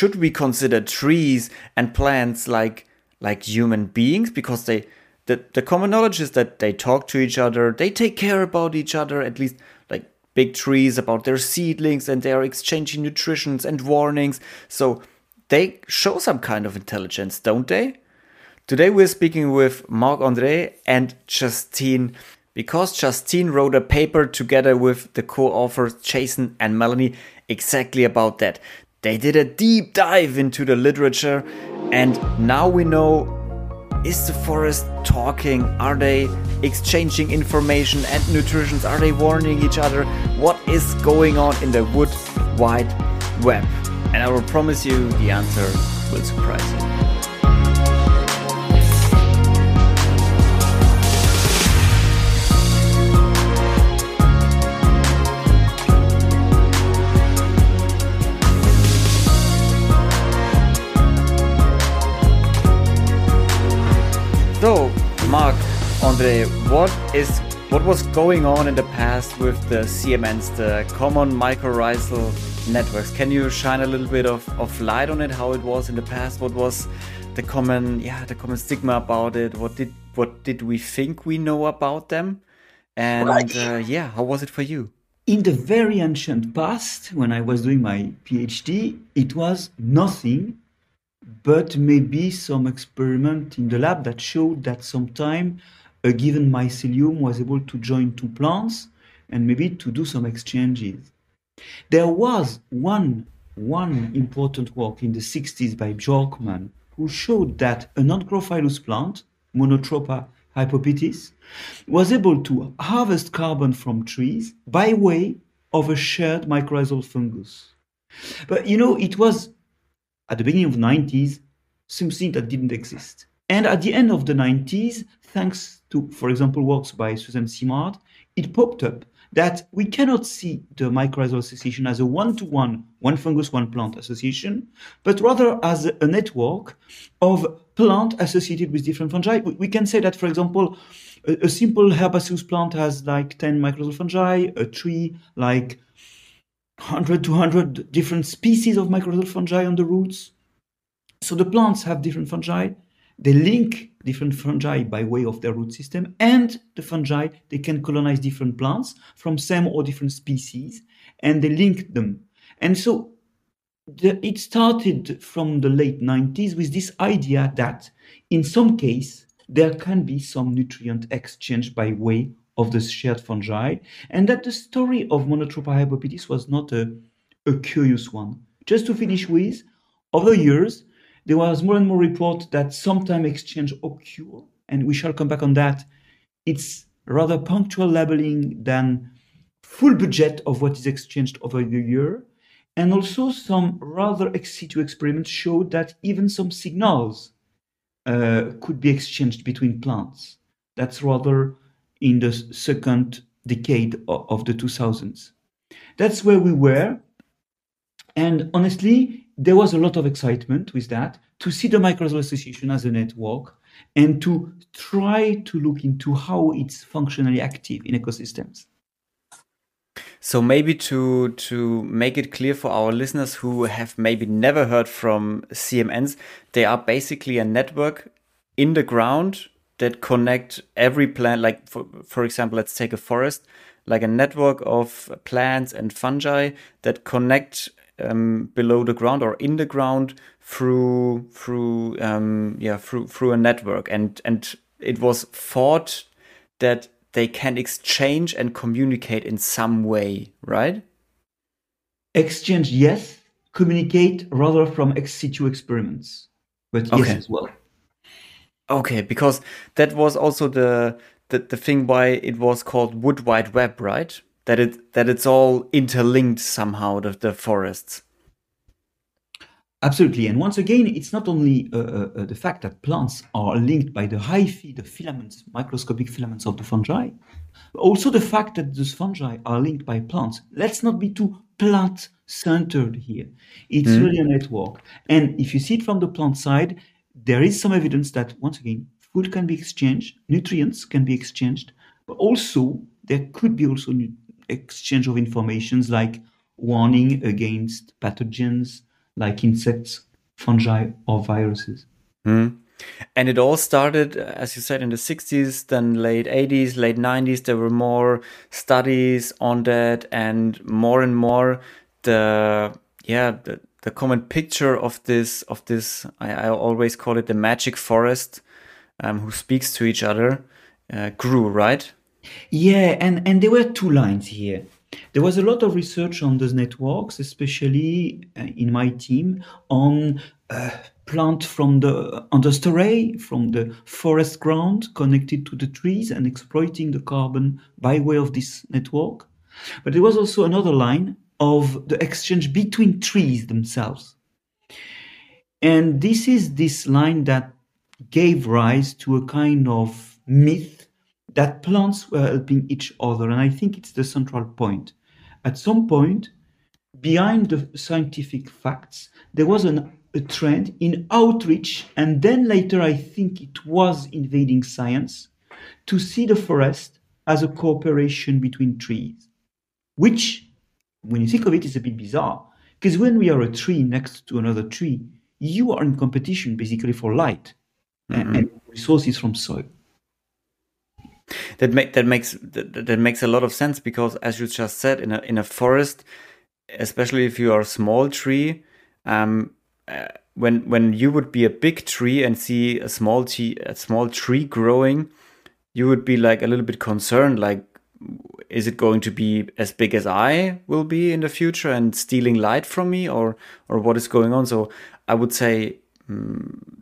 should we consider trees and plants like like human beings because they the, the common knowledge is that they talk to each other, they take care about each other, at least like big trees about their seedlings and they are exchanging nutritions and warnings. So they show some kind of intelligence, don't they? Today we're speaking with Marc André and Justine because Justine wrote a paper together with the co-authors Jason and Melanie exactly about that. They did a deep dive into the literature and now we know is the forest talking? Are they exchanging information and nutrition? Are they warning each other? What is going on in the wood wide web? And I will promise you the answer will surprise you. Andre, what is what was going on in the past with the CMNs, the common mycorrhizal networks? Can you shine a little bit of, of light on it? How it was in the past? What was the common yeah the common stigma about it? What did what did we think we know about them? And uh, yeah, how was it for you? In the very ancient past, when I was doing my PhD, it was nothing but maybe some experiment in the lab that showed that sometime a given mycelium was able to join two plants and maybe to do some exchanges. There was one, one important work in the 60s by Bjorkman who showed that a non-chlorophyllous plant, Monotropa hypopitys, was able to harvest carbon from trees by way of a shared mycorrhizal fungus. But you know, it was at the beginning of the 90s something that didn't exist. And at the end of the 90s, thanks to, for example, works by Susan Simard, it popped up that we cannot see the mycorrhizal association as a one-to-one, one fungus, one plant association, but rather as a network of plant associated with different fungi. We can say that, for example, a, a simple herbaceous plant has like 10 mycorrhizal fungi, a tree like 100 to 100 different species of mycorrhizal fungi on the roots. So the plants have different fungi. They link different fungi by way of their root system, and the fungi they can colonize different plants from same or different species, and they link them. And so the, it started from the late 90s with this idea that in some case there can be some nutrient exchange by way of the shared fungi, and that the story of Monotropa hypopitys was not a, a curious one. Just to finish with, over the years, there was more and more report that sometime exchange occur, and we shall come back on that. It's rather punctual labeling than full budget of what is exchanged over the year. And also some rather ex situ experiments showed that even some signals uh, could be exchanged between plants. That's rather in the second decade of the 2000s. That's where we were. And honestly, there was a lot of excitement with that to see the mycorrhizal association as a network and to try to look into how it's functionally active in ecosystems. So maybe to to make it clear for our listeners who have maybe never heard from CMNs, they are basically a network in the ground that connect every plant like for, for example let's take a forest like a network of plants and fungi that connect um, below the ground or in the ground through through um, yeah through through a network and and it was thought that they can exchange and communicate in some way right exchange yes communicate rather from ex situ experiments but yes okay. as well Okay, because that was also the, the the thing why it was called Wood Wide Web, right? That it that it's all interlinked somehow the the forests. Absolutely, and once again, it's not only uh, uh, uh, the fact that plants are linked by the hyphae, the filaments, microscopic filaments of the fungi, but also the fact that those fungi are linked by plants. Let's not be too plant centered here. It's mm. really a network, and if you see it from the plant side, there is some evidence that once again food can be exchanged nutrients can be exchanged but also there could be also exchange of informations like warning against pathogens like insects, fungi, or viruses. Mm. And it all started, as you said, in the 60s, then late 80s, late 90s. There were more studies on that, and more and more the yeah the, the common picture of this of this I, I always call it the magic forest, um, who speaks to each other, uh, grew right. Yeah, and and there were two lines here. There was a lot of research on those networks, especially uh, in my team, on uh, plant from the understory, from the forest ground connected to the trees and exploiting the carbon by way of this network. But there was also another line of the exchange between trees themselves. And this is this line that gave rise to a kind of myth that plants were helping each other. And I think it's the central point. At some point, behind the scientific facts, there was an, a trend in outreach, and then later I think it was invading science, to see the forest as a cooperation between trees, which, when you think of it, is a bit bizarre. Because when we are a tree next to another tree, you are in competition basically for light mm-hmm. and resources from soil. That make that makes that, that makes a lot of sense because, as you just said, in a in a forest, especially if you are a small tree, um, uh, when when you would be a big tree and see a small tree a small tree growing, you would be like a little bit concerned, like is it going to be as big as I will be in the future and stealing light from me, or or what is going on? So I would say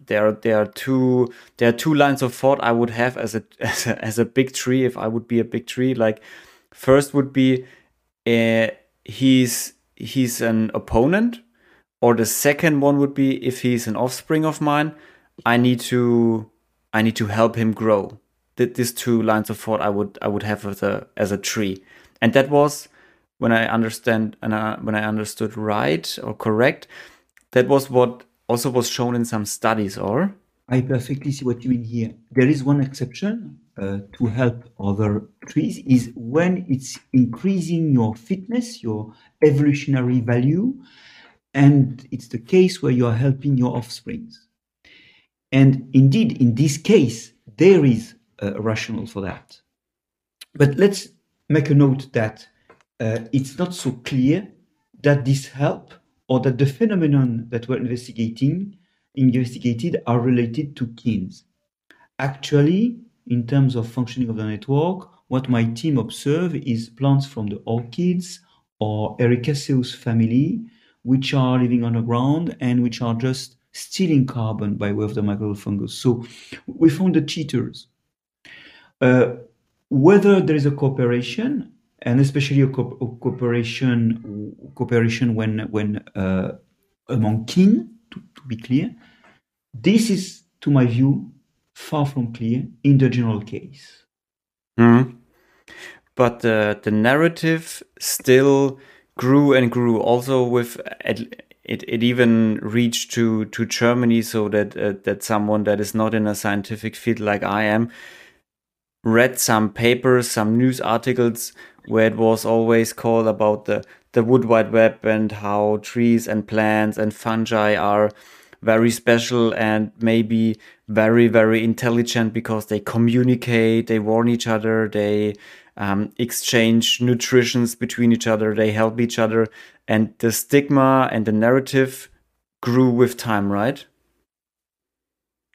there there are two there are two lines of thought I would have as a as a, as a big tree if I would be a big tree. Like first would be uh, he's he's an opponent, or the second one would be if he's an offspring of mine, I need to I need to help him grow That these two lines of thought I would I would have as a as a tree, and that was when I understand and uh, when I understood right or correct. That was what also was shown in some studies, or I perfectly see what you mean here. There is one exception uh, to help other trees is when it's increasing your fitness, your evolutionary value, and it's the case where you are helping your offsprings. And indeed, in this case, there is a rational for that. But let's make a note that uh, it's not so clear that this help or that the phenomenon that we're investigating investigated are related to kins. Actually, in terms of functioning of the network, what my team observe is plants from the orchids or Ericaceous family, which are living underground and which are just stealing carbon by way of the mycorrhizal fungus. So we found the cheaters. Uh, whether there is a cooperation, and especially a, co- a cooperation cooperation when when uh, among kin, to, to be clear, this is, to my view, far from clear in the general case. Mm. But uh, the narrative still grew and grew. Also, with it, it even reached to to Germany, so that uh, that someone that is not in a scientific field like I am read some papers, some news articles where it was always called about the, the wood wide web and how trees and plants and fungi are very special and maybe very, very intelligent because they communicate, they warn each other, they um, exchange nutritions between each other, they help each other. And the stigma and the narrative grew with time, right?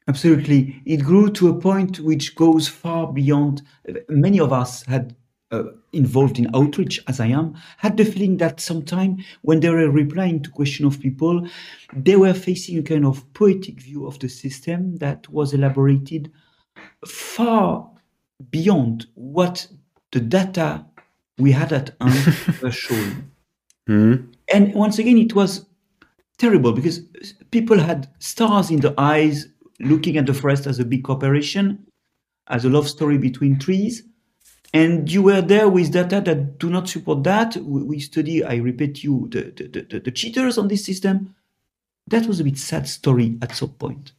Absolutely. It grew to a point which goes far beyond. Many of us had uh, involved in outreach, as I am, had the feeling that sometime when they were replying to question of people, they were facing a kind of poetic view of the system that was elaborated far beyond what the data we had at hand were showing. Mm. And once again, it was terrible because people had stars in the eyes looking at the forest as a big cooperation, as a love story between trees. And you were there with data that do not support that. We, study, I repeat you, the, the, the, the cheaters on this system. That was a bit sad story at some point.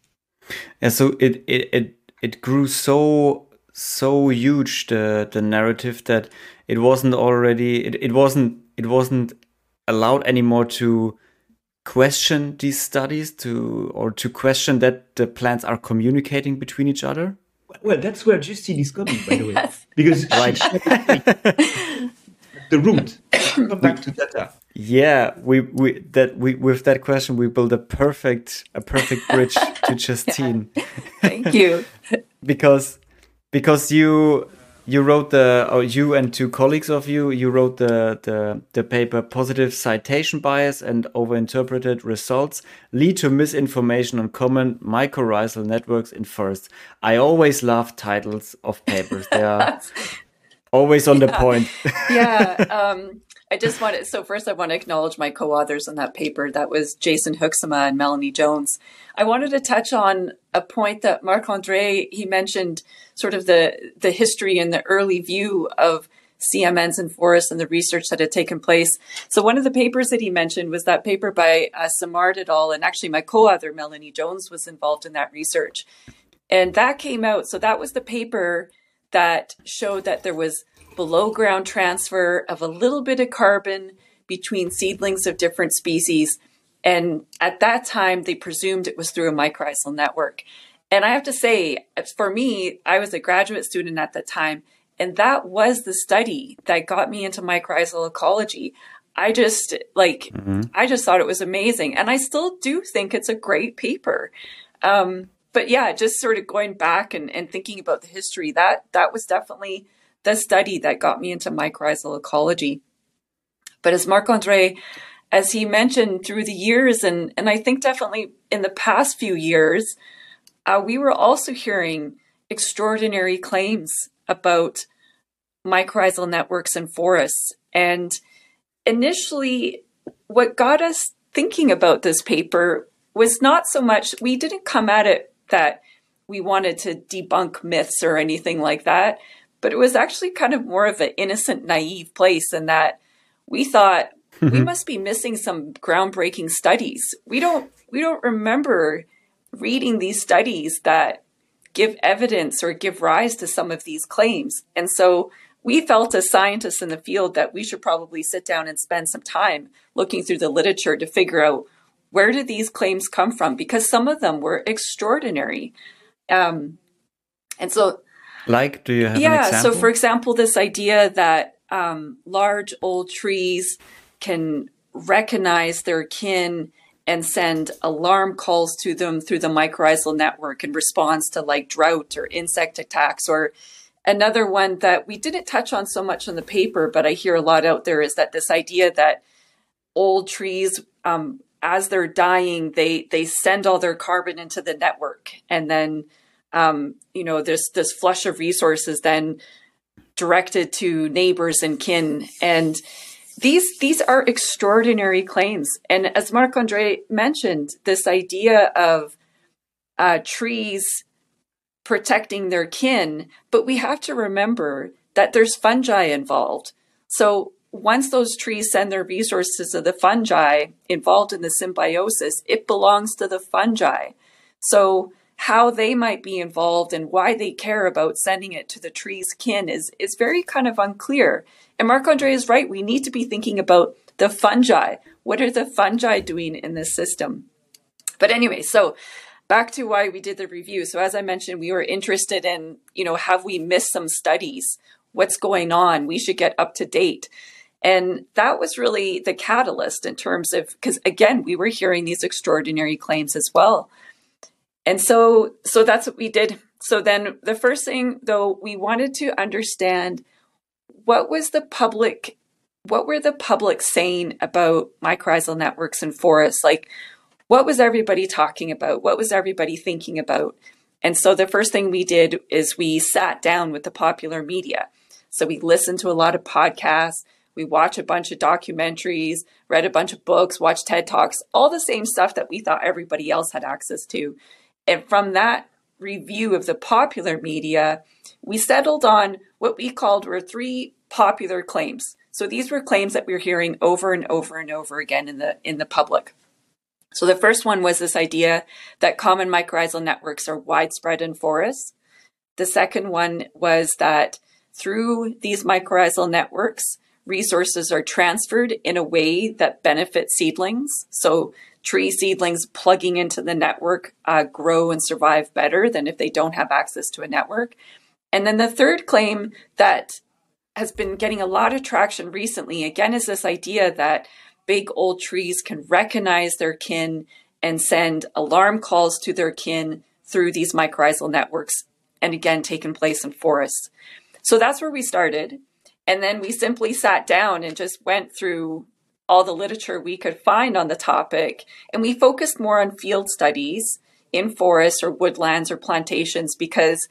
Yeah, so it, it, it, it grew so so huge the the narrative that it wasn't already it, it wasn't it wasn't allowed anymore to question these studies to or to question that the plants are communicating between each other? Well, that's where Justine is coming, by the way, Yes. because Right. the root. Come back to data. Yeah, we, we that we with that question we build a perfect a perfect bridge to Justine Thank you. because because you you wrote the or you and two colleagues of you you wrote the the, the paper positive citation bias and overinterpreted results lead to misinformation on common mycorrhizal networks in forests. I always love titles of papers. They are always on the point. yeah. Um, I just wanted, so first I want to acknowledge my co authors on that paper. That was Jason Hoeksema and Melanie Jones. I wanted to touch on a point that Marc Andre, he mentioned sort of the, the history and the early view of CMNs and forests and the research that had taken place. So one of the papers that he mentioned was that paper by uh, Simard et al. And actually my co-author, Melanie Jones, was involved in that research. And that came out. So that was the paper that showed that there was below ground transfer of a little bit of carbon between seedlings of different species. And at that time, they presumed it was through a mycorrhizal network. And I have to say, for me, I was a graduate student at the time, and that was the study that got me into mycorrhizal ecology. I just like, I just thought it was amazing. And I still do think it's a great paper. Um, but yeah, just sort of going back and, and thinking about the history, that that was definitely the study that got me into mycorrhizal ecology. But as Marc Andre, as he mentioned through the years, and, and I think definitely in the past few years, uh, we were also hearing extraordinary claims about mycorrhizal networks and forests. And initially, what got us thinking about this paper was not so much, we didn't come at it that we wanted to debunk myths or anything like that, but it was actually kind of more of an innocent, naive place in that we thought we must be missing some groundbreaking studies. We don't we don't remember reading these studies that give evidence or give rise to some of these claims. And so we felt as scientists in the field that we should probably sit down and spend some time looking through the literature to figure out where did these claims come from because some of them were extraordinary. Um, and so Like, do you have an yeah, so for example, this idea that um, large old trees can recognize their kin and send alarm calls to them through the mycorrhizal network in response to like drought or insect attacks. Or another one that we didn't touch on so much in the paper but i hear a lot out there is that this idea that old trees um, as they're dying they they send all their carbon into the network. And then um, you know this this flush of resources then directed to neighbors and kin. And these these are extraordinary claims. And as marc andre mentioned this idea of uh, trees protecting their kin but we have to remember that there's fungi involved. So once those trees send their resources to the fungi involved in the symbiosis it belongs to the fungi. So how they might be involved and why they care about sending it to the tree's kin is, is very kind of unclear. And Marc Andre is right. We need to be thinking about the fungi. What are the fungi doing in this system? But anyway, so back to why we did the review. So as I mentioned, we were interested in, you know, have we missed some studies? What's going on? We should get up to date. And that was really the catalyst in terms of, because again, we were hearing these extraordinary claims as well and so so that's what we did. So then the first thing though we wanted to understand what was the public what were the public saying about mycorrhizal networks and forests? Like what was everybody talking about? What was everybody thinking about? And so the first thing we did is we sat down with the popular media. So we listened to a lot of podcasts. We watched a bunch of documentaries read a bunch of books watched ted talks all the same stuff that we thought everybody else had access to and from that review of the popular media, we settled on what we called were three popular claims. So these were claims that we were hearing over and over and over again in the in the public. So the first one was this idea that common mycorrhizal networks are widespread in forests. The second one was that through these mycorrhizal networks, resources are transferred in a way that benefits seedlings. So tree seedlings plugging into the network uh, grow and survive better than if they don't have access to a network. And then the third claim that has been getting a lot of traction recently, again, is this idea that big old trees can recognize their kin and send alarm calls to their kin through these mycorrhizal networks, and again, taking place in forests. So that's where we started. And then we simply sat down and just went through all the literature we could find on the topic. And we focused more on field studies in forests or woodlands or plantations because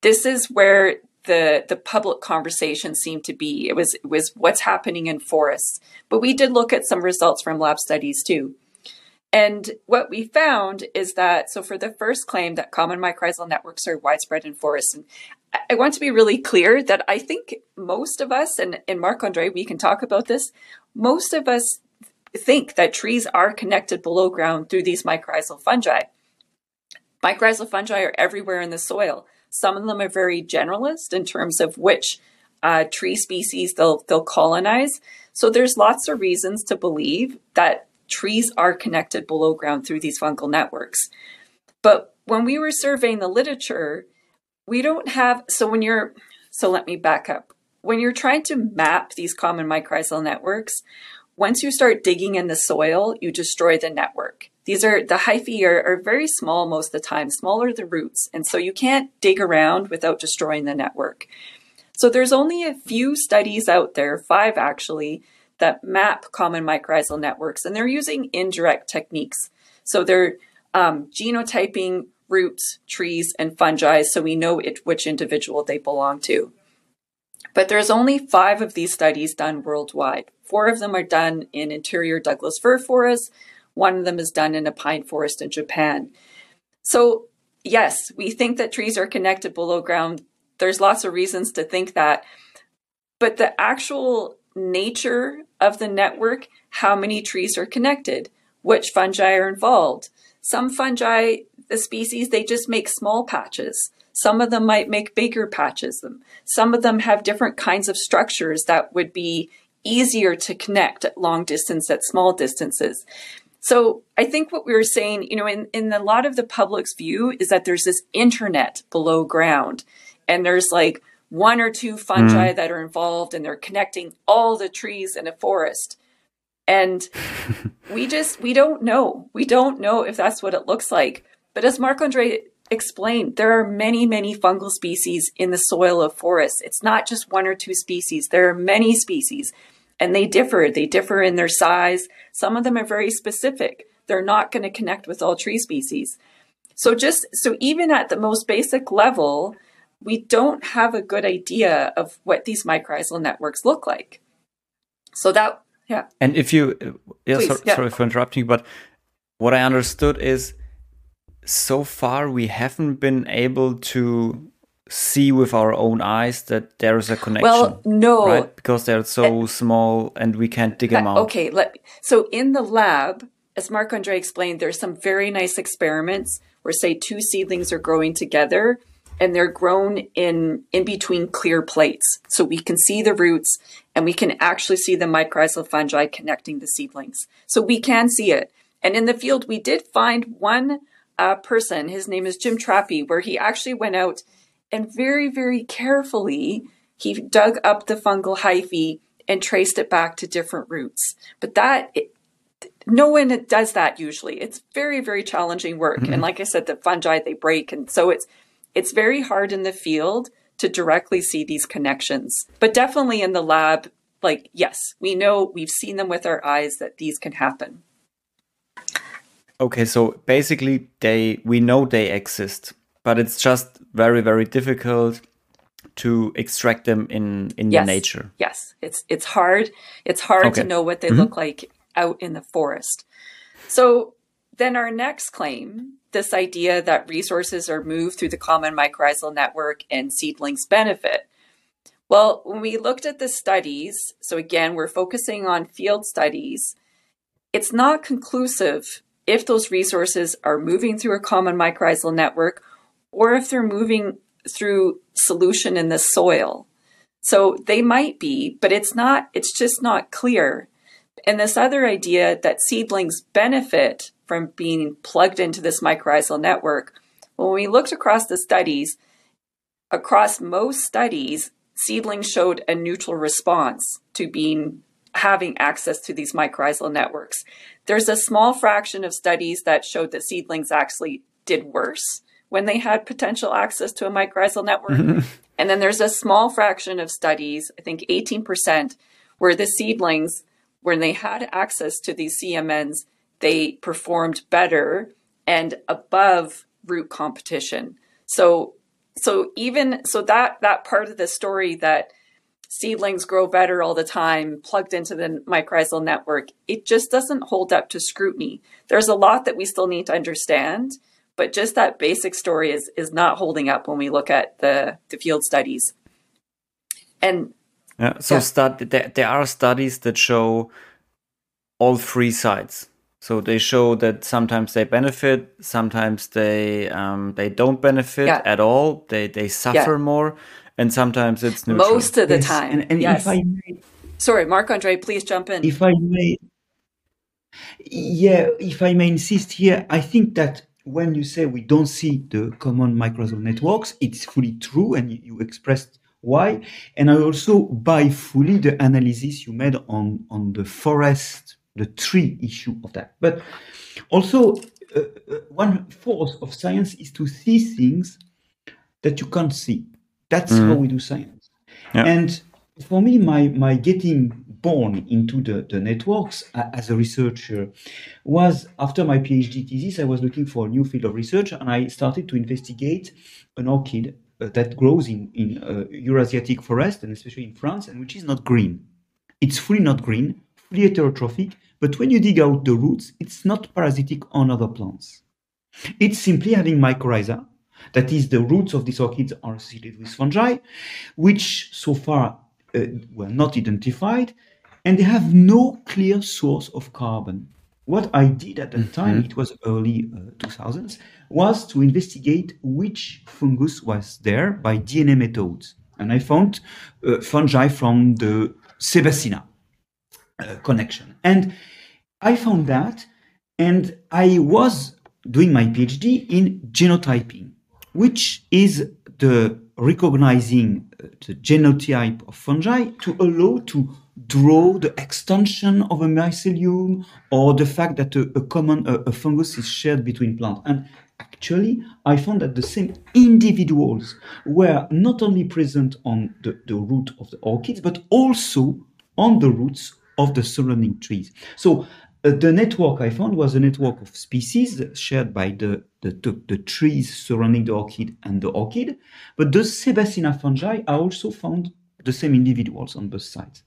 this is where the the public conversation seemed to be. It was it was what's happening in forests. But we did look at some results from lab studies too. And what we found is that so for the first claim that common mycorrhizal networks are widespread in forests, and I want to be really clear that I think most of us, and, and Marc Andre, we can talk about this, most of us think that trees are connected below ground through these mycorrhizal fungi. Mycorrhizal fungi are everywhere in the soil. Some of them are very generalist in terms of which uh, tree species they'll they'll colonize. So there's lots of reasons to believe that trees are connected below ground through these fungal networks. But when we were surveying the literature, we don't have so when you're so let me back up. When you're trying to map these common mycorrhizal networks, once you start digging in the soil, you destroy the network. These are the hyphae are, are very small most of the time, smaller the roots, and so you can't dig around without destroying the network. So there's only a few studies out there, five actually, that map common mycorrhizal networks, and they're using indirect techniques. So they're um, genotyping roots, trees, and fungi so we know it, which individual they belong to. But there's only five of these studies done worldwide. Four of them are done in interior Douglas fir forests. One of them is done in a pine forest in Japan. So, yes, we think that trees are connected below ground. There's lots of reasons to think that. But the actual nature of the network, how many trees are connected, which fungi are involved. Some fungi, the species, they just make small patches. Some of them might make bigger patches. Some of them have different kinds of structures that would be easier to connect at long distance, at small distances. So I think what we were saying, you know, in, in a lot of the public's view is that there's this internet below ground and there's like one or two fungi mm. that are involved and they're connecting all the trees in a forest. And we just, we don't know. We don't know if that's what it looks like. But as Marc Andre explained, there are many, many fungal species in the soil of forests. It's not just one or two species. There are many species and they differ. They differ in their size. Some of them are very specific. They're not going to connect with all tree species. So just so even at the most basic level, we don't have a good idea of what these mycorrhizal networks look like. So that yeah. And if you yeah, Please, yeah. sorry for interrupting, but what I understood is so far we haven't been able to see with our own eyes that there is a connection. Well, no, right? Because they're so uh, small and we can't dig them out. Okay, let, so in the lab, as Marc Andre explained, there's some very nice experiments where, say, two seedlings are growing together and they're grown in in between clear plates, so we can see the roots and we can actually see the mycorrhizal fungi connecting the seedlings. So we can see it. And in the field, we did find one uh, person. His name is Jim Trappe, where he actually went out and very, very carefully, he dug up the fungal hyphae and traced it back to different roots. But that, it, no one does that usually. It's very, very challenging work. Mm-hmm. And like I said, the fungi, they break. And so it's, it's very hard in the field to directly see these connections. But definitely in the lab, like, yes, we know, we've seen them with our eyes that these can happen. Okay, so basically they we know they exist but it's just very very difficult to extract them in in yes. nature yes it's it's hard it's hard okay. to know what they mm-hmm. look like out in the forest so then our next claim this idea that resources are moved through the common mycorrhizal network and seedlings benefit well when we looked at the studies so again we're focusing on field studies it's not conclusive if those resources are moving through a common mycorrhizal network or if they're moving through solution in the soil. So they might be, but it's not, it's just not clear. and this other idea that seedlings benefit from being plugged into this mycorrhizal network, when we looked across the studies, across most studies, seedlings showed a neutral response to being having access to these mycorrhizal networks. There's a small fraction of studies that showed that seedlings actually did worse when they had potential access to a mycorrhizal network. Mm-hmm. and then there's a small fraction of studies, I think 18%, where the seedlings, when they had access to these CMNs, they performed better and above root competition. So so even so that that part of the story that seedlings grow better all the time plugged into the mycorrhizal network it just doesn't hold up to scrutiny there's a lot that we still need to understand but just that basic story is is not holding up when we look at the the field studies and yeah, so yeah. Stud- there, there are studies that show all three sides so they show that sometimes they benefit, sometimes they um, they don't benefit yeah. at all. They they suffer yeah. more, and sometimes it's neutral. Most of the yes. time. And, and yes. May, Sorry, Marc Andre, please jump in. If I may, yeah, if I may insist here, I think that when you say we don't see the common mycorrhizal networks, it's fully true, and you, you expressed why. And I also buy fully the analysis you made on on the forest the tree issue of that. But also, uh, uh, one force of science is to see things that you can't see. That's mm-hmm. how we do science. Yeah. And for me, my, my getting born into the, the networks uh, as a researcher was after my PhD thesis, I was looking for a new field of research and I started to investigate an orchid uh, that grows in, in uh, Eurasiatic forest and especially in France and which is not green. It's fully not green, heterotrophic, but when you dig out the roots, it's not parasitic on other plants. It's simply having mycorrhiza, that is, the roots of these orchids are associated with fungi, which so far uh, were not identified, and they have no clear source of carbon. What I did at the time, mm-hmm. it was early uh, 2000s, was to investigate which fungus was there by DNA methods. And I found uh, fungi from the Sebacina uh, connection. And I found that, and I was doing my PhD in genotyping, which is the recognizing uh, the genotype of fungi to allow to draw the extension of a mycelium or the fact that a, a common a, a fungus is shared between plants. And actually, I found that the same individuals were not only present on the, the root of the orchids, but also on the roots of the surrounding trees. So uh, the network I found was a network of species shared by the, the, the, trees surrounding the orchid and the orchid, but the Sebacina fungi are also found the same individuals on both sides.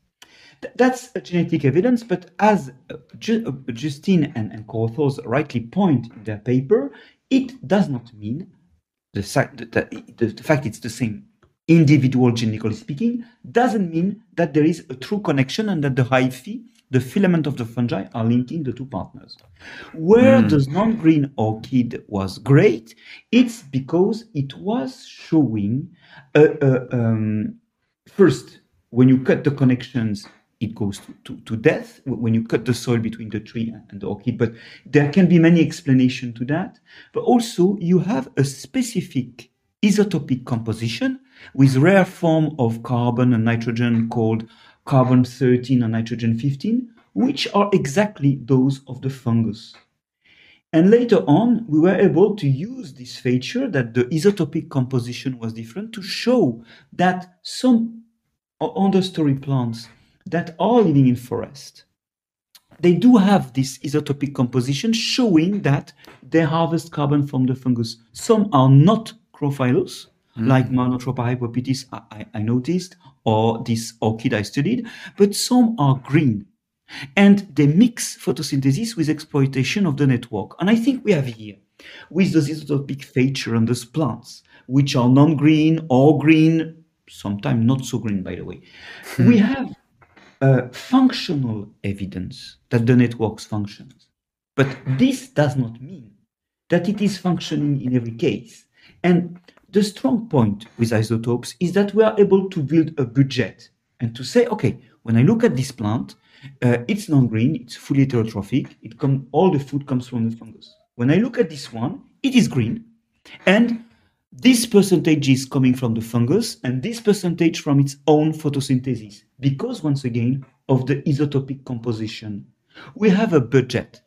Th- that's genetic evidence, but as uh, uh, Justine and, and co-authors rightly point in their paper, it does not mean the, the, the, the fact it's the same individual genetically speaking doesn't mean that there is a true connection and that the hyphae the filament of the fungi are linking the two partners. Where mm. the non-green orchid was great, it's because it was showing uh, uh, um, first when you cut the connections it goes to, to, to, death when you cut the soil between the tree and the orchid. But there can be many explanations to that. But also, you have a specific isotopic composition with rare form of carbon and nitrogen called carbon 13 and nitrogen 15, which are exactly those of the fungus. And later on, we were able to use this feature that the isotopic composition was different to show that some understory plants that are living in forest, they do have this isotopic composition showing that they harvest carbon from the fungus. Some are not chlorophyllous, mm. like Monotropa hypopitys, I, I noticed, or this orchid I studied, but some are green. And they mix photosynthesis with exploitation of the network. And I think we have here, with the isotopic feature on those plants, which are non-green or green, sometimes not so green, by the way, hmm. we have uh, functional evidence that the networks functions. But this does not mean that it is functioning in every case. And the strong point with isotopes is that we are able to build a budget and to say, okay, When I look at this plant, uh, it's non-green, it's fully heterotrophic. It come all the food comes from the fungus. When I look at this one, it is green, and this percentage is coming from the fungus, and this percentage from its own photosynthesis, because once again of the isotopic composition. We have a budget,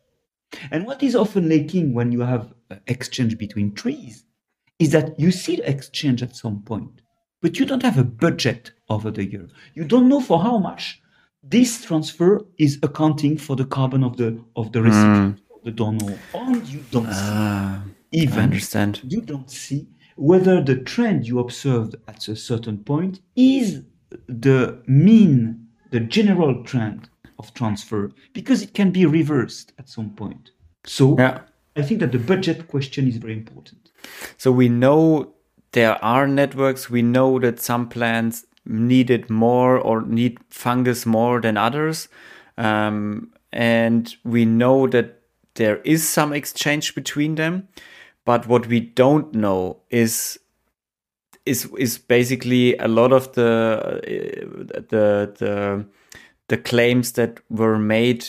and what is often lacking when you have exchange between trees is that you see the exchange at some point, but you don't have a budget over the year. You don't know for how much this transfer is accounting for the carbon of the of the recipient, mm. the donor, and you don't see ah, even I understand. You don't see whether the trend you observed at a certain point is the mean, the general trend of transfer, because it can be reversed at some point. So yeah. I think that the budget question is very important. So we know there are networks. We know that some plants need it more or need fungus more than others. Um, and we know that there is some exchange between them. But what we don't know is is is basically a lot of the uh, the the the claims that were made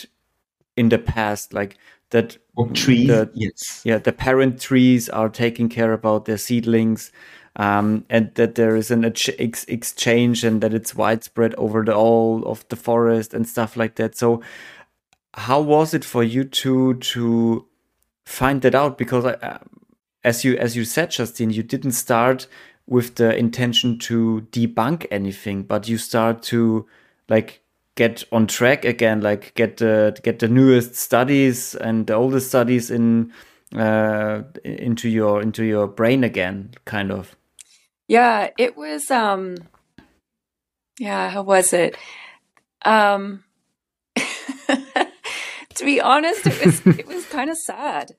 in the past, like that trees, the, yes, yeah, the parent trees are taking care about their seedlings, um, and that there is an ex exchange and that it's widespread over the all of the forest and stuff like that. So, how was it for you to to find that out? Because I, uh, as you as you said, Justine, you didn't start with the intention to debunk anything, but you start to like get on track again, like get the get the newest studies and the oldest studies in uh, into your into your brain again, kind of. Yeah, it was. um Yeah, how was it? Um To be honest, it was it was kind of sad.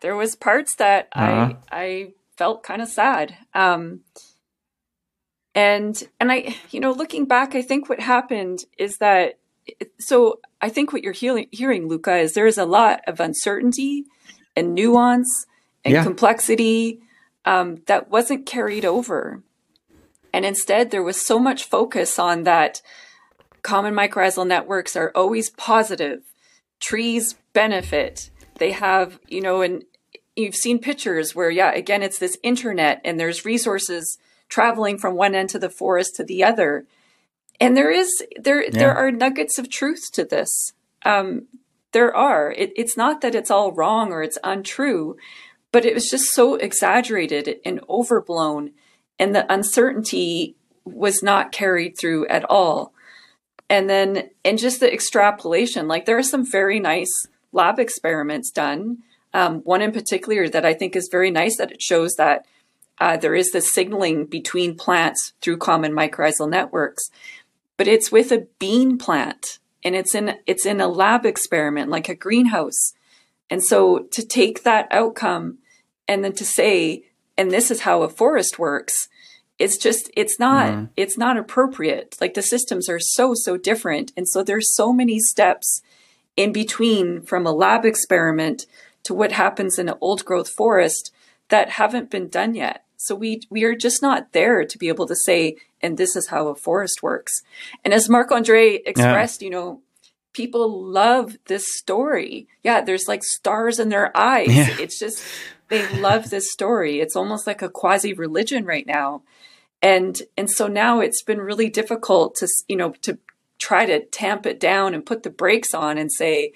There was parts that uh-huh. I I felt kind of sad. Um and and i you know looking back i think what happened is that so i think what you're hearing, hearing luca is there is a lot of uncertainty and nuance and yeah. complexity um, that wasn't carried over. And instead there was so much focus on that common mycorrhizal networks are always positive. Trees benefit. They have you know and you've seen pictures where yeah again it's this internet and there's resources traveling from one end to the forest to the other. And there is there yeah. there are nuggets of truth to this. Um, there are. It, it's not that it's all wrong or it's untrue, but it was just so exaggerated and overblown, and the uncertainty was not carried through at all. And then, and just the extrapolation, like there are some very nice lab experiments done. Um, one in particular that I think is very nice that it shows that uh, there is this signaling between plants through common mycorrhizal networks, but it's with a bean plant and it's in it's in a lab experiment like a greenhouse. And so to take that outcome and then to say, and this is how a forest works, it's just it's not mm. it's not appropriate. Like the systems are so so different, and so there's so many steps in between from a lab experiment to what happens in an old growth forest that haven't been done yet. So we we are just not there to be able to say, and this is how a forest works. And as Marc Andre expressed, yeah. you know, people love this story. Yeah, there's like stars in their eyes. Yeah. It's just they love this story. It's almost like a quasi religion right now. And and so now it's been really difficult to you know to try to tamp it down and put the brakes on and say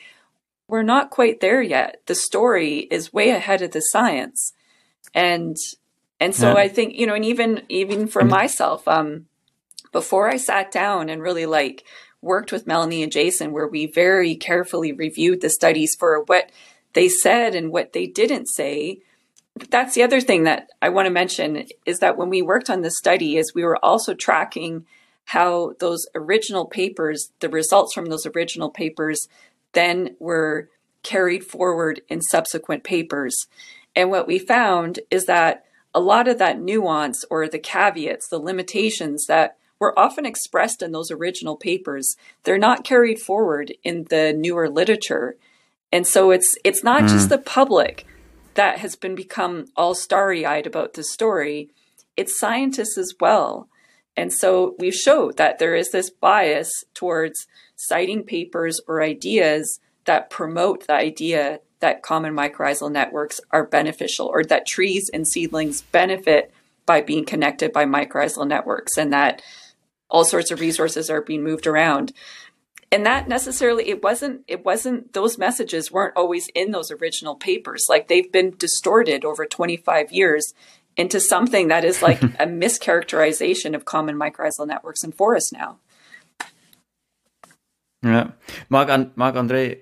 we're not quite there yet. The story is way ahead of the science and and so yeah. I think you know, and even even for myself, um, before I sat down and really like worked with Melanie and Jason, where we very carefully reviewed the studies for what they said and what they didn't say. That's the other thing that I want to mention is that when we worked on this study, is we were also tracking how those original papers, the results from those original papers, then were carried forward in subsequent papers. And what we found is that a lot of that nuance or the caveats, the limitations that were often expressed in those original papers, they're not carried forward in the newer literature. And so it's it's not mm. just the public that has been become all starry-eyed about the story, it's scientists as well. And so we've showed that there is this bias towards citing papers or ideas that promote the idea that common mycorrhizal networks are beneficial or that trees and seedlings benefit by being connected by mycorrhizal networks and that all sorts of resources are being moved around. And that necessarily it wasn't it wasn't those messages weren't always in those original papers. Like they've been distorted over 25 years into something that is like a mischaracterization of common mycorrhizal networks in forests now. Yeah. Mark and mark andre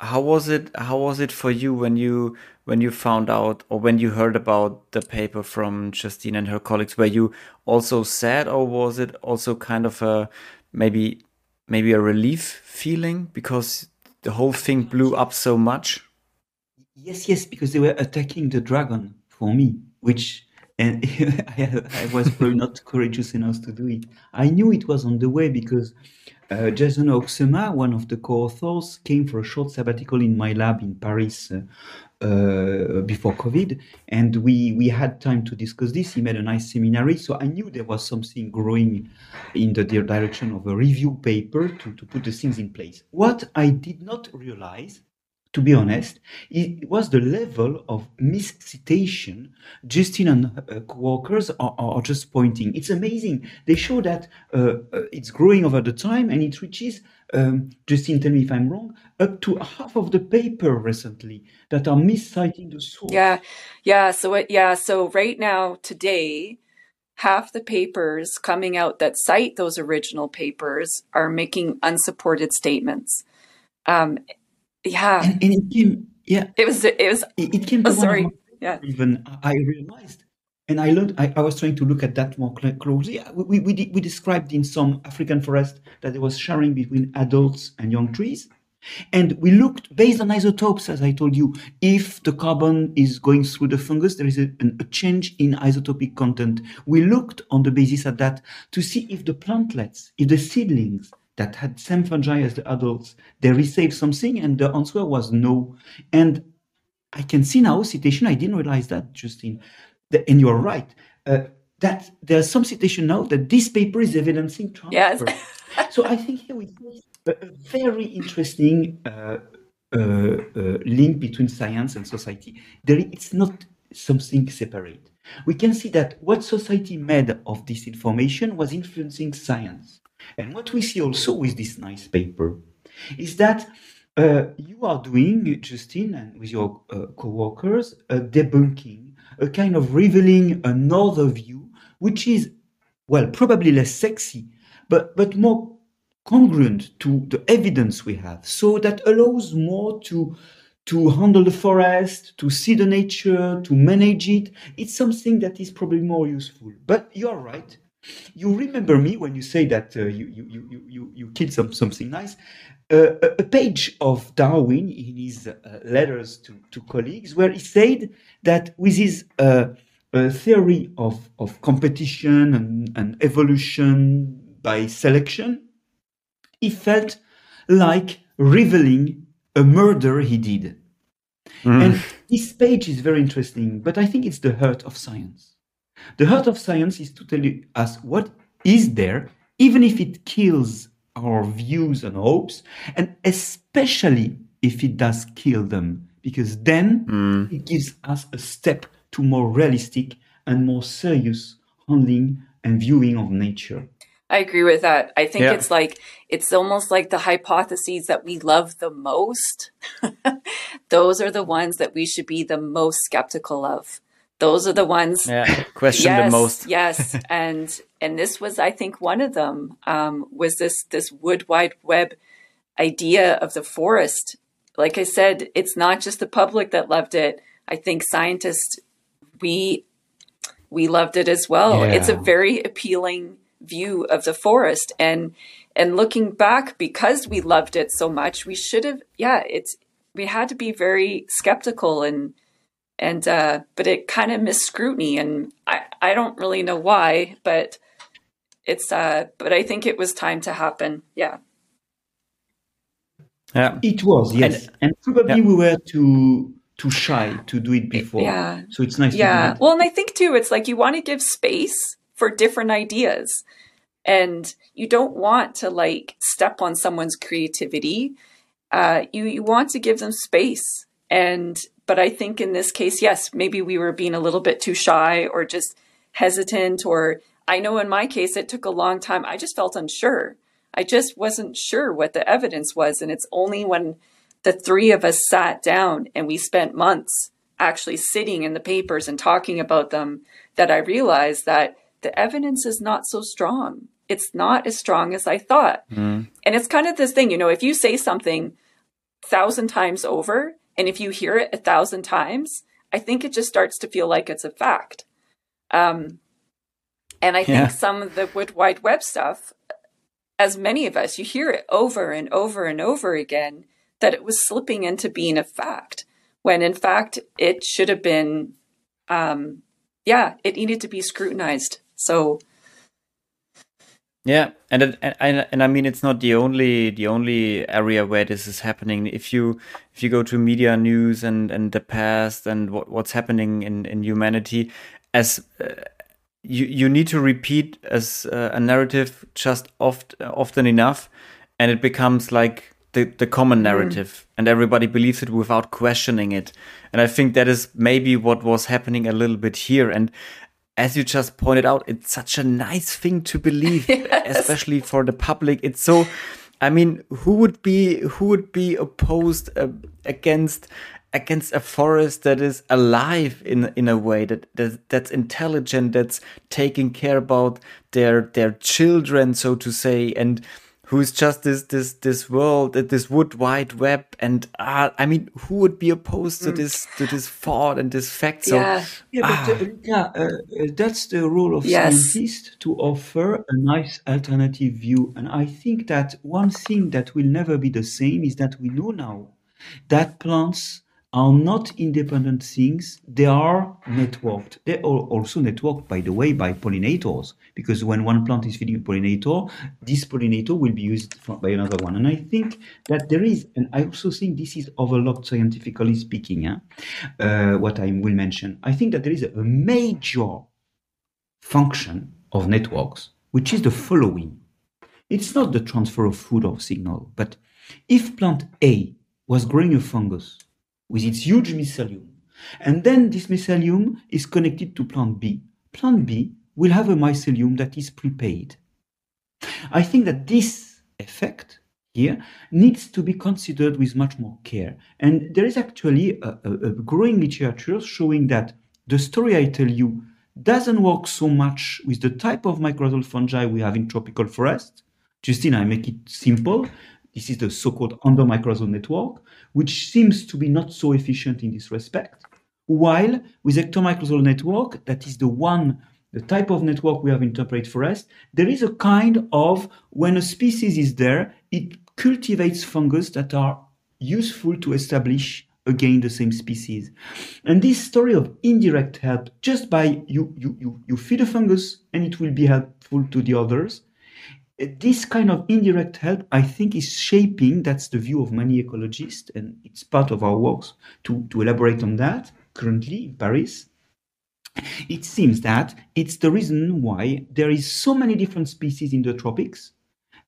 how was it how was it for you when you when you found out or when you heard about the paper from Justine and her colleagues? Were you also sad or was it also kind of a maybe maybe a relief feeling because the whole thing blew up so much? Yes yes because they were attacking the dragon for me which and I, I was probably not courageous enough to do it. I knew it was on the way because uh, Jason Hoeksema, one of the co-authors, came for a short sabbatical in my lab in Paris uh, uh, before COVID, and we we had time to discuss this. He made a nice seminary, so I knew there was something growing in the direction of a review paper to, to put the things in place. What I did not realize to be honest, it was the level of miscitation Justine and uh, co-workers are, are, just pointing. It's amazing. They show that uh, uh, it's growing over the time and it reaches, um, Justine, tell me if I'm wrong, up to half of the paper recently that are misciting the source. Yeah, yeah. So it, yeah, so right now, today, half the papers coming out that cite those original papers are making unsupported statements. Um, yeah. And, and, it came, yeah. It was, it was, it, it came oh, sorry. Yeah. Even I realized, and I learned, I, I was trying to look at that more closely. We, we, we described in some African forest that there was sharing between adults and young trees. And we looked based on isotopes, as I told you, if the carbon is going through the fungus, there is a, a, change in isotopic content. We looked on the basis of that to see if the plantlets, if the seedlings that had same fungi as the adults, they received something? And the answer was no. And I can see now citation. I didn't realize that, Justine. And you're right. Uh, that there's some citation now that this paper is evidencing transfer. Yes. so I think here we see a, very interesting uh, uh, uh, link between science and society. There, it's not something separate. We can see that what society made of this information was influencing science. And what we see also with this nice paper is that uh, you are doing, Justine, and with your uh, co-workers, a debunking, a kind of revealing another view, which is, well, probably less sexy, but, but more congruent to the evidence we have. So that allows more to to handle the forest, to see the nature, to manage it. It's something that is probably more useful. But you're right. You remember me when you say that uh, you, you, you, you, you killed some, something nice. Uh, a, page of Darwin in his uh, letters to, to colleagues where he said that with his uh, theory of, of competition and, and evolution by selection, he felt like revealing a murder he did. Mm. And this page is very interesting, but I think it's the heart of science. The heart of science is to tell us what is there, even if it kills our views and hopes, and especially if it does kill them, because then mm. it gives us a step to more realistic and more serious handling and viewing of nature. I agree with that. I think yeah. it's like it's almost like the hypotheses that we love the most. Those are the ones that we should be the most skeptical of those are the ones. Yeah question yes, the most. yes. And and this was i think one of them um, was this this wood wide web idea of the forest. Like i said it's not just the public that loved it. I think scientists we we loved it as well. Yeah. it's a very appealing view of the forest. And and looking back because we loved it so much we should have yeah it's we had to be very skeptical and and uh, but it kind of missed scrutiny, and I I don't really know why, but it's uh, but I think it was time to happen. Yeah. Yeah. It was yes, and, and probably yeah. we were too too shy to do it before. Yeah. So it's nice. Yeah. Well, and I think too, it's like you want to give space for different ideas. And you don't want to like step on someone's creativity. Uh, you you want to give them space. And but I think in this case, yes, maybe we were being a little bit too shy or just hesitant. Or I know in my case, it took a long time. I just felt unsure. I just wasn't sure what the evidence was. And it's only when the three of us sat down and we spent months actually sitting in the papers and talking about them that I realized that the evidence is not so strong. It's not as strong as I thought. Mm. And it's kind of this thing, you know, if you say something thousand times over and if you hear it a thousand times, I think it just starts to feel like it's a fact. Um, and I yeah. think some of the Wood Wide Web stuff, as many of us, you hear it over and over and over again that it was slipping into being a fact when in fact it should have been, um, yeah, it needed to be scrutinized. So yeah, and, and and and I mean it's not the only the only area where this is happening. If you if you go to media news and and the past and what, what's happening in in humanity, as uh, you you need to repeat as uh, a narrative just oft often enough, and it becomes like the the common mm. narrative, mm. and everybody believes it without questioning it. And I think that is maybe what was happening a little bit here. And as you just pointed out, it's such a nice thing to believe, yes. especially for the public. It's so. I mean, who would be who would be opposed uh, against against a forest that is alive in in a way that, that that's intelligent, that's taking care about their their children, so to say, and who's just this this this world this wood wide web and uh, i mean who would be opposed to mm. this to this thought and this fact so yeah, yeah but uh, yeah uh, uh, that's the role of yes. scientists to offer a nice alternative view and i think that one thing that will never be the same is that we know now that plants are not independent things. They are networked. They are also networked, by the way, by pollinators, because when one plant is feeding a pollinator, this pollinator will be used by another one. And I think that there is, and I also think this is overlooked scientifically speaking, eh? uh, what I will mention. I think that there is a major function of networks, which is the following. It's not the transfer of food or signal, but if plant A was growing a fungus with its huge mycelium. And then this mycelium is connected to plant B. Plant B will have a mycelium that is prepaid. I think that this effect here needs to be considered with much more care. And there is actually a, a, a growing literature showing that the story I tell you doesn't work so much with the type of mycorrhizal fungi we have in tropical forest. Justine, I make it simple. This is the so-called endomycorrhizal network which seems to be not so efficient in this respect. While with ectomycorrhizal network, that is the one, the type of network we have in temperate forest, there is a kind of, when a species is there, it cultivates fungus that are useful to establish again the same species. And this story of indirect help, just by you, you, you, you feed a fungus and it will be helpful to the others, this kind of indirect help, I think, is shaping. That's the view of many ecologists, and it's part of our works to, to elaborate on that currently in Paris. It seems that it's the reason why there is so many different species in the tropics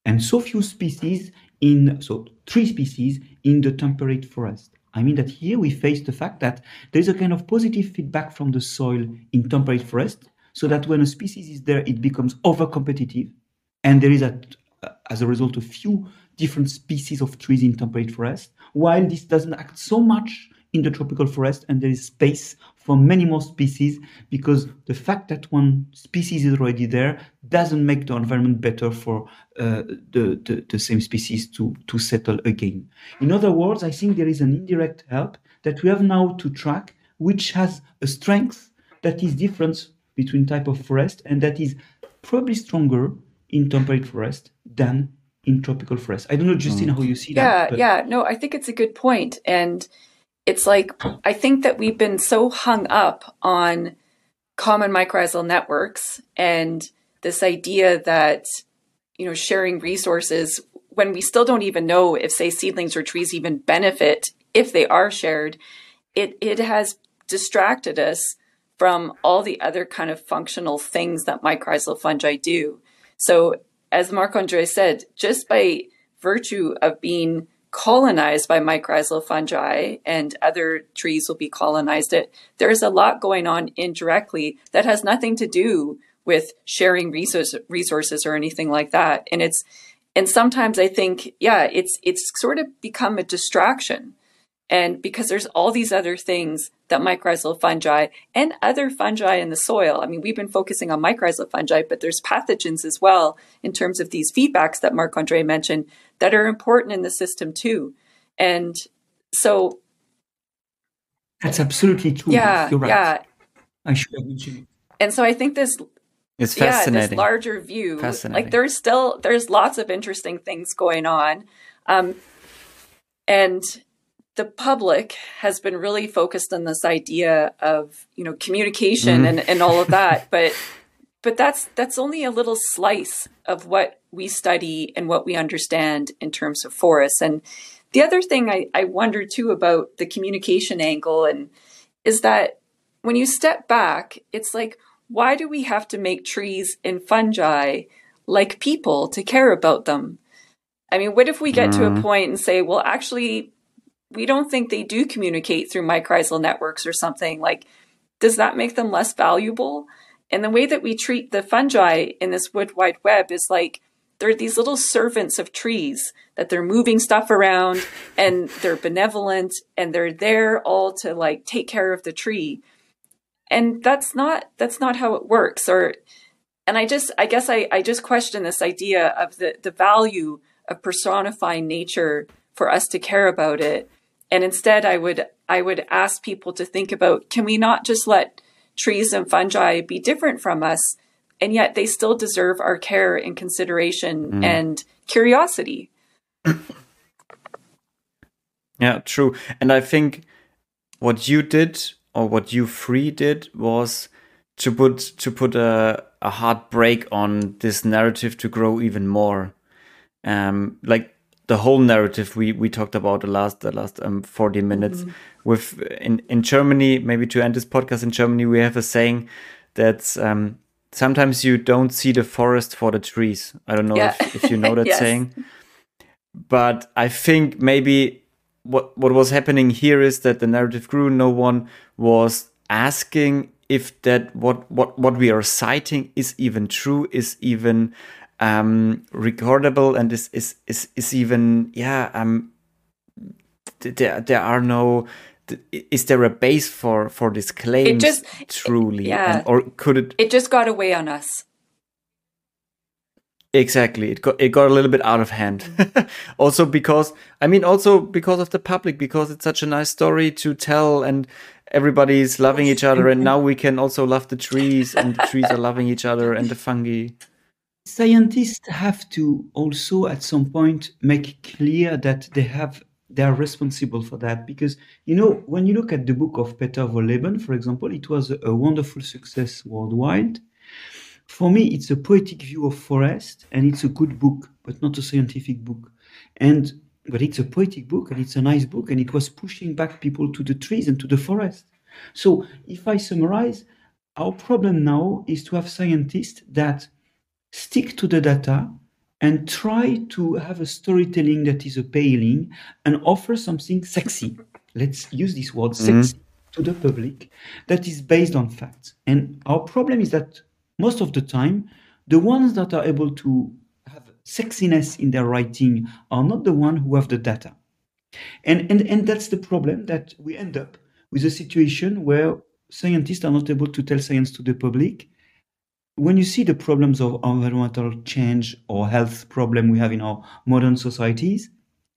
and so few species in, so three species in the temperate forest. I mean that here we face the fact that there is a kind of positive feedback from the soil in temperate forest, so that when a species is there, it becomes over competitive and there is, a, as a result, a few different species of trees in temperate forest, while this doesn't act so much in the tropical forest, and there is space for many more species because the fact that one species is already there doesn't make the environment better for uh, the, the, the same species to, to settle again. In other words, I think there is an indirect help that we have now to track, which has a strength that is different between type of forest and that is probably stronger in temperate forest than in tropical forest. I don't know, Justine, mm. how you see yeah, that. Yeah, yeah. No, I think it's a good point. And it's like, I think that we've been so hung up on common mycorrhizal networks and this idea that, you know, sharing resources when we still don't even know if, say, seedlings or trees even benefit if they are shared, it, it has distracted us from all the other kind of functional things that mycorrhizal fungi do. So, as Marc Andre said, just by virtue of being colonized by mycorrhizal fungi and other trees will be colonized it there's a lot going on indirectly that has nothing to do with sharing resource, resources or anything like that. And it's and sometimes i think yeah it's it's sort of become a distraction and because there's all these other things that mycorrhizal fungi and other fungi in the soil, I mean, we've been focusing on mycorrhizal fungi, but there's pathogens as well in terms of these feedbacks that Marc Andre mentioned that are important in the system too. And so. That's absolutely true. Yeah. You're right. Yeah. I should have mentioned it. And so I think this it's fascinating. Yeah, this larger view. Like there's still there's lots of interesting things going on. Um, and the public has been really focused on this idea of you know communication mm. and, and all of that but but that's that's only a little slice of what we study and what we understand in terms of forests and the other thing I, I wonder too about the communication angle and is that when you step back it's like why do we have to make trees and fungi like people to care about them i mean what if we get mm. to a mm. point and say well actually we don't think they do communicate through mycorrhizal networks or something. Like does that make them less valuable? And the way that we treat the fungi in this wood wide web is like they're these little servants of trees that they're moving stuff around and they're benevolent and they're there all to like take care of the tree. And that's not that's not how it works. Or and i just i guess i, I just question this idea of the the value of personifying nature for us to care about it and instead i would i would ask people to think about can we not just let trees and fungi be different from us and yet they still deserve our care and consideration mm. and curiosity? Yeah true. And i think what you did or what you three did was to put to put a, a hard break on this narrative to grow even more. Um like the whole narrative we we talked about the last the last um 40 minutes mm-hmm. with in in Germany maybe to end this podcast in Germany we have a saying that um sometimes you don't see the forest for the trees i don't know yeah. if, if you know that yes. saying but i think maybe what what was happening here is that the narrative grew no one was asking if that what what what we are citing is even true is even um, recordable and is is is is even yeah um there there are no is there a base for for this claim just truly? yeah. And, or could it it just got away on us. Exactly. It got it got a little bit out of hand. Also because i mean also because of the public because it's such a nice story to tell and everybody's loving each other and now we can also love the trees and the trees are loving each other and the fungi scientists have to also at some point make clear that they have they are responsible for that because you know when you look at the book of Peter Wohlleben, for example, it was a wonderful success worldwide. For me, it's a poetic view of forest, and it's a good book, but not a scientific book. And but it's a poetic book, and it's a nice book, and it was pushing back people to the trees and to the forest. So, if I summarize, our problem now is to have scientists that stick to the data and try to have a storytelling that is appealing and offer something sexy. Let's use this word mm-hmm. sexy to the public that is based on facts. And our problem is that most of the time, the ones that are able to have sexiness in their writing are not the ones who have the data. And, and, and that's the problem that we end up with a situation where scientists are not able to tell science to the public when you see the problems of environmental change or health problem we have in our modern societies,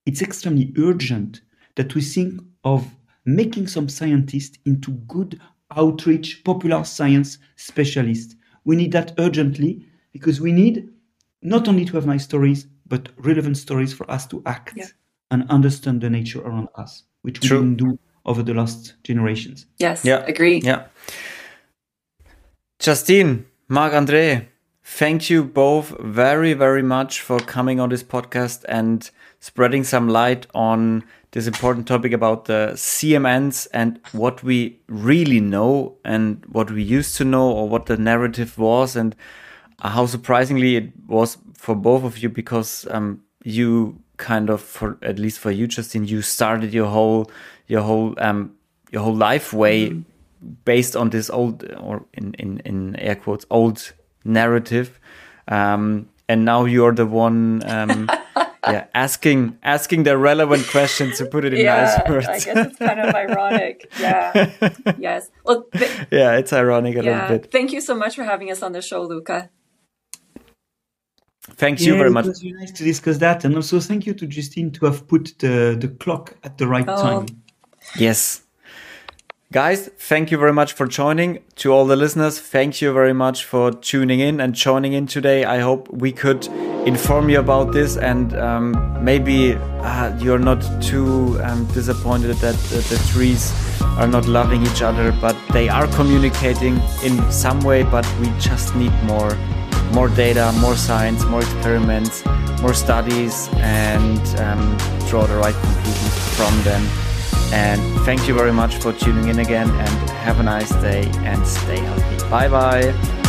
it's extremely urgent that we think of making some scientists into good outreach, popular science specialists. We need that urgently because we need not only to have nice stories, but relevant stories for us to act yeah. and understand the nature around us, which we didn't do over the last generations. Yes, yeah, agree. Yeah. Justine, Marc Andre, thank you both very, very much for coming on this podcast and spreading some light on this important topic about the CMNs and what we really know and what we used to know or what the narrative was and how surprisingly it was for both of you because um, you kind of for at least for you Justine you started your whole your whole um, your whole life way mm. Based on this old or in, in, in air quotes old narrative. Um, and now you're the one um, yeah asking asking the relevant questions to put it in yeah, nice words. i guess it's kind of ironic. Yeah. Yes. Well yeah it's ironic a yeah. little bit. Thank you so much for having us on the show luca. Thank you yeah, very much. It was very nice to discuss that, and also thank you to Justine to have put the the clock at the right oh. time. Yes, Guys, thank you very much for joining. To all the listeners, thank you very much for tuning in and joining in today. I hope we could inform you about this and um, maybe uh, you're not too um, disappointed that uh, the trees are not loving each other, but they are communicating in some way, but we just need more more data, more science, more experiments, more studies, and um, draw the right conclusions from them. And thank you very much for tuning in again and have a nice day and stay healthy. Bye bye.